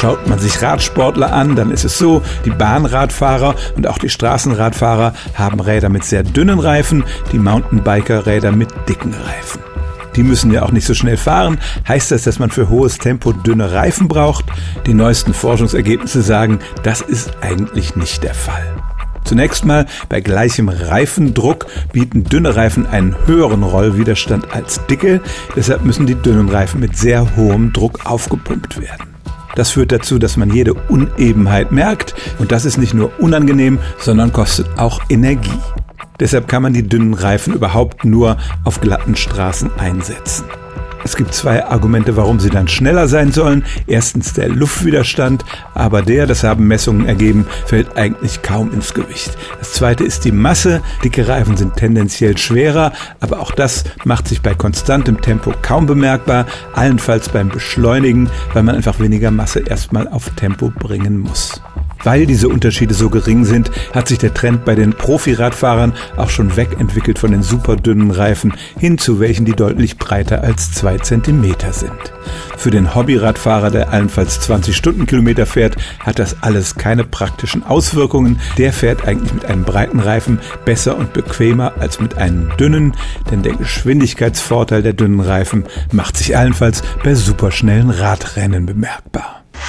Schaut man sich Radsportler an, dann ist es so, die Bahnradfahrer und auch die Straßenradfahrer haben Räder mit sehr dünnen Reifen, die Mountainbiker Räder mit dicken Reifen. Die müssen ja auch nicht so schnell fahren. Heißt das, dass man für hohes Tempo dünne Reifen braucht? Die neuesten Forschungsergebnisse sagen, das ist eigentlich nicht der Fall. Zunächst mal, bei gleichem Reifendruck bieten dünne Reifen einen höheren Rollwiderstand als dicke, deshalb müssen die dünnen Reifen mit sehr hohem Druck aufgepumpt werden. Das führt dazu, dass man jede Unebenheit merkt und das ist nicht nur unangenehm, sondern kostet auch Energie. Deshalb kann man die dünnen Reifen überhaupt nur auf glatten Straßen einsetzen. Es gibt zwei Argumente, warum sie dann schneller sein sollen. Erstens der Luftwiderstand, aber der, das haben Messungen ergeben, fällt eigentlich kaum ins Gewicht. Das zweite ist die Masse. Dicke Reifen sind tendenziell schwerer, aber auch das macht sich bei konstantem Tempo kaum bemerkbar, allenfalls beim Beschleunigen, weil man einfach weniger Masse erstmal auf Tempo bringen muss. Weil diese Unterschiede so gering sind, hat sich der Trend bei den Profiradfahrern auch schon wegentwickelt von den superdünnen Reifen hin zu welchen, die deutlich breiter als zwei Zentimeter sind. Für den Hobbyradfahrer, der allenfalls 20 Stundenkilometer fährt, hat das alles keine praktischen Auswirkungen. Der fährt eigentlich mit einem breiten Reifen besser und bequemer als mit einem dünnen, denn der Geschwindigkeitsvorteil der dünnen Reifen macht sich allenfalls bei superschnellen Radrennen bemerkbar.